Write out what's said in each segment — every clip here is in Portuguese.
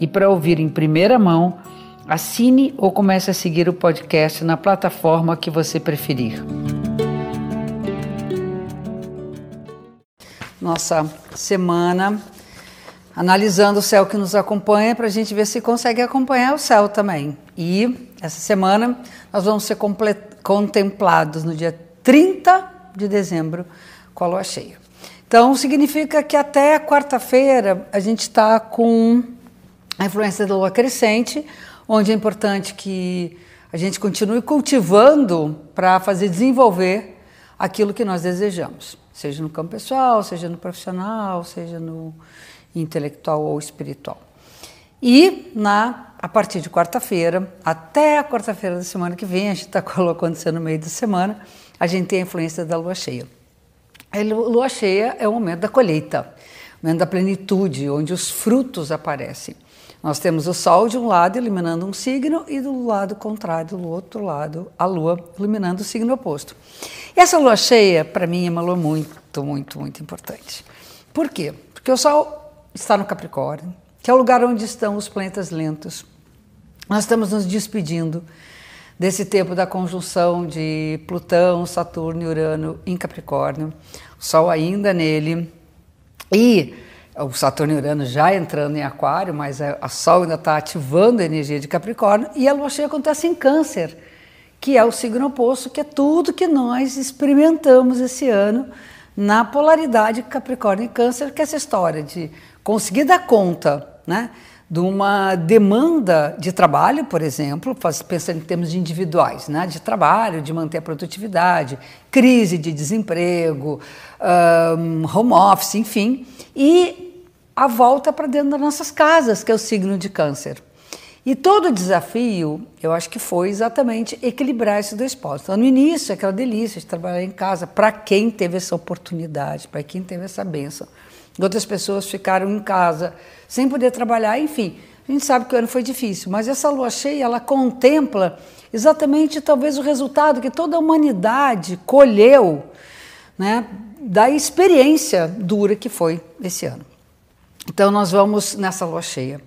e para ouvir em primeira mão, assine ou comece a seguir o podcast na plataforma que você preferir. Nossa semana analisando o céu que nos acompanha para a gente ver se consegue acompanhar o céu também. E essa semana nós vamos ser contemplados no dia 30 de dezembro com a lua cheia. Então, significa que até quarta-feira a gente está com a influência da lua crescente, onde é importante que a gente continue cultivando para fazer desenvolver aquilo que nós desejamos, seja no campo pessoal, seja no profissional, seja no intelectual ou espiritual. E na a partir de quarta-feira até a quarta-feira da semana que vem, a gente está colocando isso no meio da semana, a gente tem a influência da lua cheia. A lua cheia é o momento da colheita, o momento da plenitude, onde os frutos aparecem. Nós temos o Sol de um lado iluminando um signo e do lado contrário, do outro lado, a Lua iluminando o signo oposto. E essa lua cheia, para mim, é uma lua muito, muito, muito importante. Por quê? Porque o Sol está no Capricórnio, que é o lugar onde estão os planetas lentos. Nós estamos nos despedindo desse tempo da conjunção de Plutão, Saturno e Urano em Capricórnio, o Sol ainda nele e o Saturno e Urano já entrando em Aquário, mas a Sol ainda está ativando a energia de Capricórnio e a Lua cheia acontece em Câncer, que é o signo oposto, que é tudo que nós experimentamos esse ano na polaridade Capricórnio e Câncer, que é essa história de conseguir dar conta, né? De uma demanda de trabalho, por exemplo, pensando em termos de individuais, né, de trabalho, de manter a produtividade, crise de desemprego, um, home office, enfim, e a volta para dentro das nossas casas, que é o signo de câncer. E todo o desafio, eu acho que foi exatamente equilibrar esses dois pontos. Então, no início, aquela delícia de trabalhar em casa, para quem teve essa oportunidade, para quem teve essa benção. Outras pessoas ficaram em casa sem poder trabalhar, enfim. A gente sabe que o ano foi difícil, mas essa lua cheia, ela contempla exatamente talvez o resultado que toda a humanidade colheu, né, da experiência dura que foi esse ano. Então nós vamos nessa lua cheia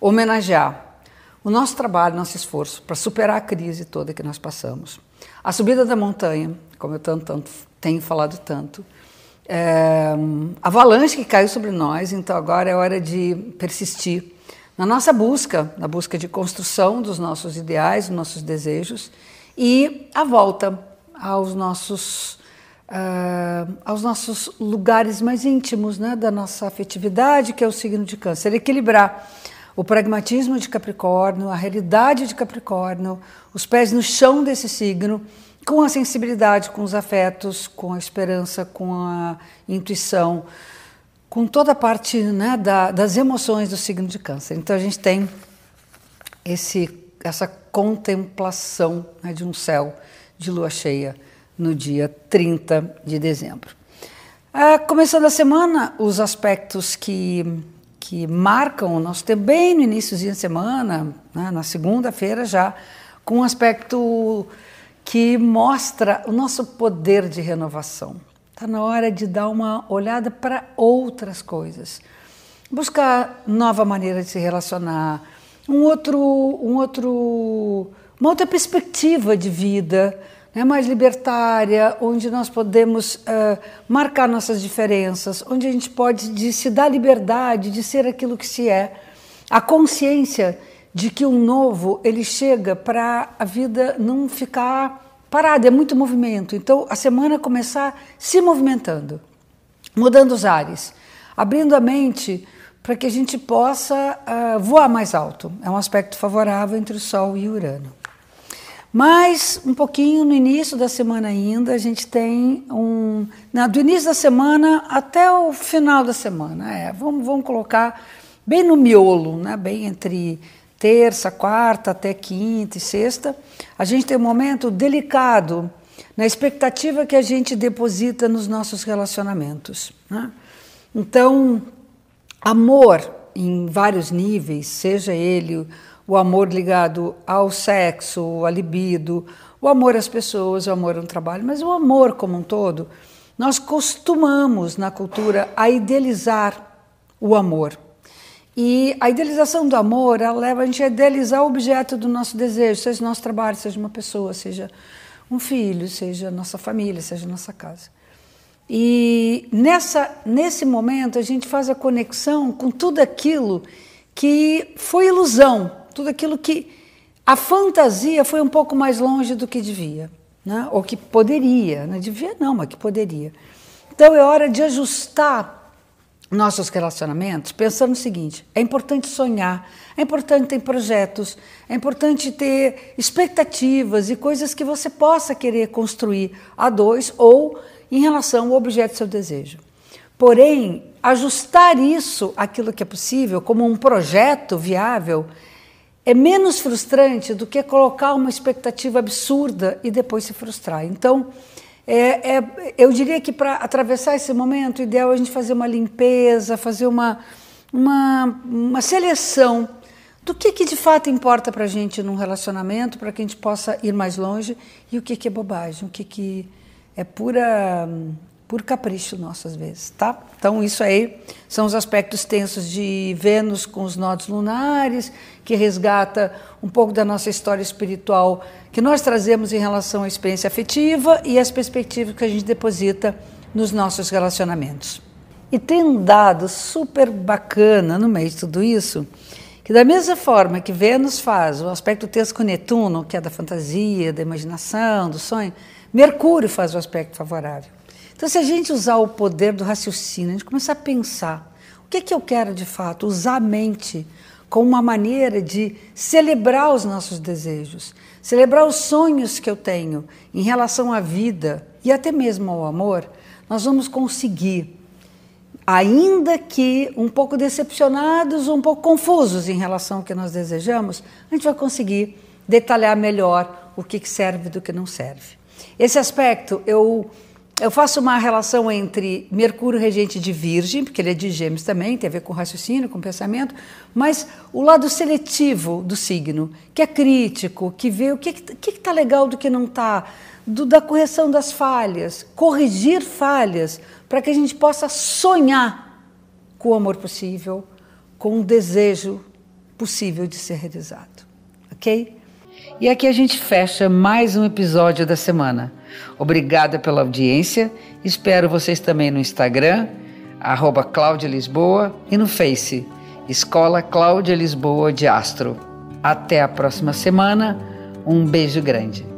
homenagear o nosso trabalho, nosso esforço para superar a crise toda que nós passamos. A subida da montanha, como eu tanto, tanto tenho falado tanto, é, avalanche que caiu sobre nós, então agora é hora de persistir na nossa busca, na busca de construção dos nossos ideais, dos nossos desejos e a volta aos nossos uh, aos nossos lugares mais íntimos, né, da nossa afetividade, que é o signo de Câncer, equilibrar o pragmatismo de Capricórnio, a realidade de Capricórnio, os pés no chão desse signo com a sensibilidade, com os afetos, com a esperança, com a intuição, com toda a parte né, da, das emoções do signo de câncer. Então a gente tem esse, essa contemplação né, de um céu de lua cheia no dia 30 de dezembro. Ah, começando a semana, os aspectos que, que marcam o nosso tempo, bem no início da semana, né, na segunda-feira já, com um aspecto que mostra o nosso poder de renovação. Está na hora de dar uma olhada para outras coisas, buscar nova maneira de se relacionar, um outro, um outro, uma outra perspectiva de vida, né, mais libertária, onde nós podemos uh, marcar nossas diferenças, onde a gente pode de se dar liberdade de ser aquilo que se é, a consciência de que o novo ele chega para a vida não ficar parada, é muito movimento. Então a semana começar se movimentando, mudando os ares, abrindo a mente para que a gente possa uh, voar mais alto. É um aspecto favorável entre o Sol e Urano. Mas um pouquinho no início da semana ainda, a gente tem um. do início da semana até o final da semana. É, vamos, vamos colocar bem no miolo, né? bem entre terça, quarta até quinta e sexta, a gente tem um momento delicado na expectativa que a gente deposita nos nossos relacionamentos. Né? Então, amor em vários níveis, seja ele o amor ligado ao sexo, à libido, o amor às pessoas, o amor ao trabalho, mas o amor como um todo, nós costumamos na cultura a idealizar o amor. E a idealização do amor, ela leva a gente a idealizar o objeto do nosso desejo, seja nosso trabalho, seja uma pessoa, seja um filho, seja nossa família, seja nossa casa. E nessa, nesse momento a gente faz a conexão com tudo aquilo que foi ilusão, tudo aquilo que a fantasia foi um pouco mais longe do que devia, né? ou que poderia, não devia não, mas que poderia. Então é hora de ajustar nossos relacionamentos pensando no seguinte: é importante sonhar, é importante ter projetos, é importante ter expectativas e coisas que você possa querer construir a dois ou em relação ao objeto do seu desejo. Porém, ajustar isso aquilo que é possível como um projeto viável é menos frustrante do que colocar uma expectativa absurda e depois se frustrar. Então, é, é, eu diria que para atravessar esse momento, o ideal é a gente fazer uma limpeza, fazer uma, uma, uma seleção do que, que de fato importa para a gente num relacionamento, para que a gente possa ir mais longe, e o que, que é bobagem, o que, que é pura, por capricho nosso às vezes, tá? Então isso aí são os aspectos tensos de Vênus com os nodos lunares, que resgata um pouco da nossa história espiritual que nós trazemos em relação à experiência afetiva e as perspectivas que a gente deposita nos nossos relacionamentos. E tem um dado super bacana no meio de tudo isso, que da mesma forma que Vênus faz o aspecto tenso com Netuno, que é da fantasia, da imaginação, do sonho, Mercúrio faz o aspecto favorável. Então, se a gente usar o poder do raciocínio, a gente começar a pensar, o que, é que eu quero de fato? Usar a mente como uma maneira de celebrar os nossos desejos, celebrar os sonhos que eu tenho em relação à vida e até mesmo ao amor, nós vamos conseguir, ainda que um pouco decepcionados, um pouco confusos em relação ao que nós desejamos, a gente vai conseguir detalhar melhor o que serve do que não serve. Esse aspecto, eu, eu faço uma relação entre Mercúrio regente de Virgem, porque ele é de Gêmeos também, tem a ver com raciocínio, com pensamento, mas o lado seletivo do signo, que é crítico, que vê o que está legal do que não está, da correção das falhas, corrigir falhas, para que a gente possa sonhar com o amor possível, com o desejo possível de ser realizado. Ok? E aqui a gente fecha mais um episódio da semana. Obrigada pela audiência. Espero vocês também no Instagram, arroba Cláudia Lisboa, e no Face, Escola Cláudia Lisboa de Astro. Até a próxima semana. Um beijo grande.